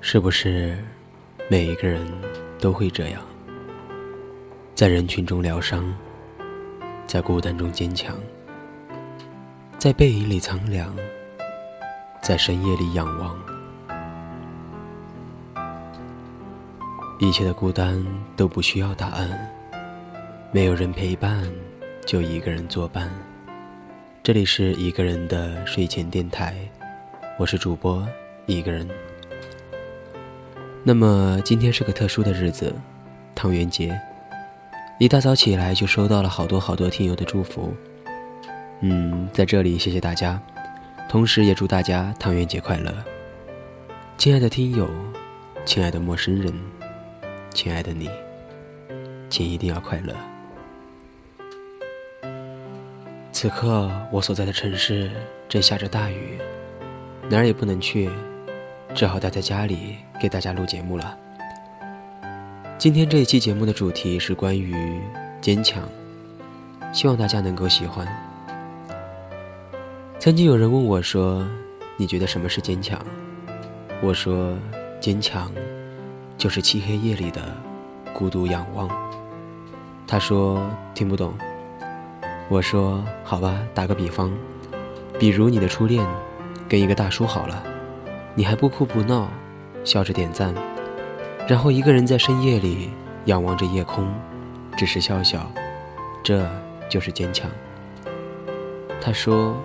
是不是每一个人都会这样，在人群中疗伤，在孤单中坚强，在背影里苍凉，在深夜里仰望？一切的孤单都不需要答案，没有人陪伴，就一个人作伴。这里是一个人的睡前电台，我是主播一个人。那么今天是个特殊的日子，汤圆节。一大早起来就收到了好多好多听友的祝福，嗯，在这里谢谢大家，同时也祝大家汤圆节快乐。亲爱的听友，亲爱的陌生人。亲爱的你，请一定要快乐。此刻我所在的城市正下着大雨，哪儿也不能去，只好待在家里给大家录节目了。今天这一期节目的主题是关于坚强，希望大家能够喜欢。曾经有人问我说：“你觉得什么是坚强？”我说：“坚强。”就是漆黑夜里的孤独仰望。他说听不懂。我说好吧，打个比方，比如你的初恋跟一个大叔好了，你还不哭不闹，笑着点赞，然后一个人在深夜里仰望着夜空，只是笑笑，这就是坚强。他说，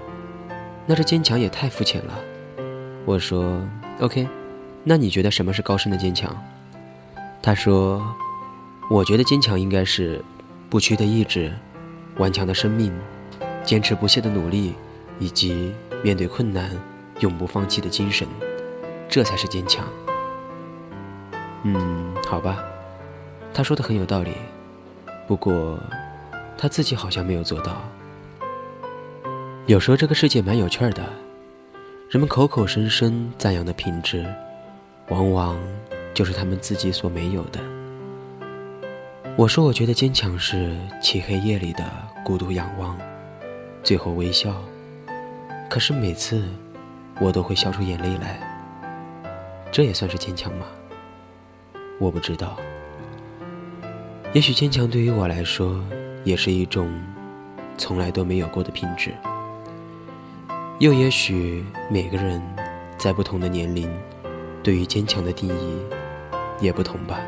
那这坚强也太肤浅了。我说 OK，那你觉得什么是高深的坚强？他说：“我觉得坚强应该是不屈的意志、顽强的生命、坚持不懈的努力，以及面对困难永不放弃的精神，这才是坚强。”嗯，好吧，他说的很有道理，不过他自己好像没有做到。有时候这个世界蛮有趣的，人们口口声声赞扬的品质，往往……就是他们自己所没有的。我说，我觉得坚强是漆黑夜里的孤独仰望，最后微笑。可是每次，我都会笑出眼泪来。这也算是坚强吗？我不知道。也许坚强对于我来说，也是一种从来都没有过的品质。又也许每个人在不同的年龄，对于坚强的定义。也不同吧。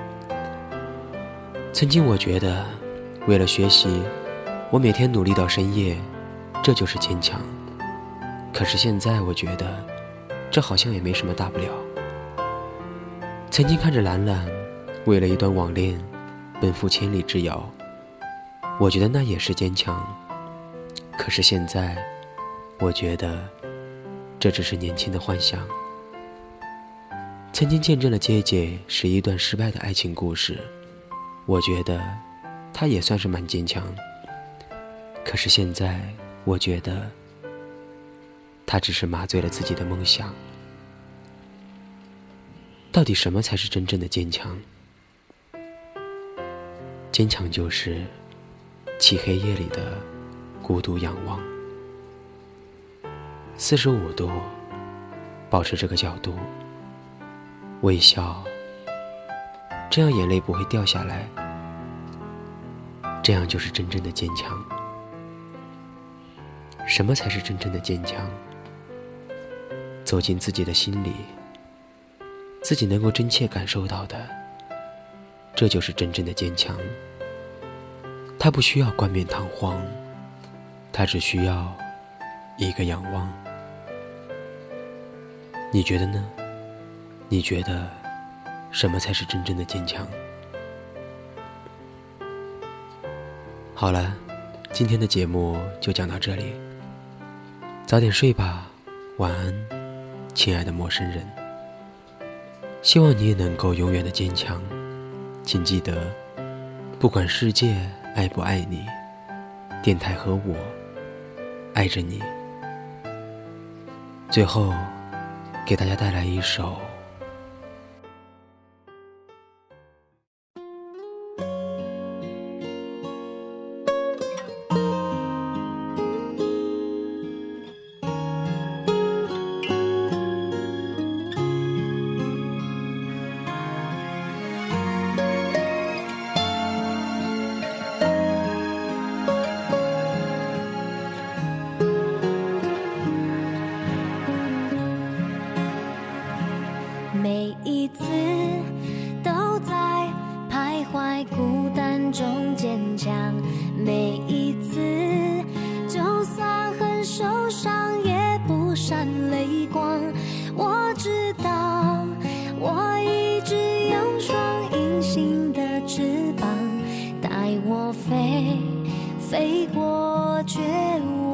曾经我觉得，为了学习，我每天努力到深夜，这就是坚强。可是现在我觉得，这好像也没什么大不了。曾经看着兰兰，为了一段网恋，奔赴千里之遥，我觉得那也是坚强。可是现在，我觉得，这只是年轻的幻想。曾经见证了姐姐是一段失败的爱情故事，我觉得她也算是蛮坚强。可是现在，我觉得她只是麻醉了自己的梦想。到底什么才是真正的坚强？坚强就是漆黑夜里的孤独仰望，四十五度，保持这个角度。微笑，这样眼泪不会掉下来。这样就是真正的坚强。什么才是真正的坚强？走进自己的心里，自己能够真切感受到的，这就是真正的坚强。他不需要冠冕堂皇，他只需要一个仰望。你觉得呢？你觉得什么才是真正的坚强？好了，今天的节目就讲到这里。早点睡吧，晚安，亲爱的陌生人。希望你也能够永远的坚强。请记得，不管世界爱不爱你，电台和我爱着你。最后，给大家带来一首。翅膀，带我飞，飞过绝望。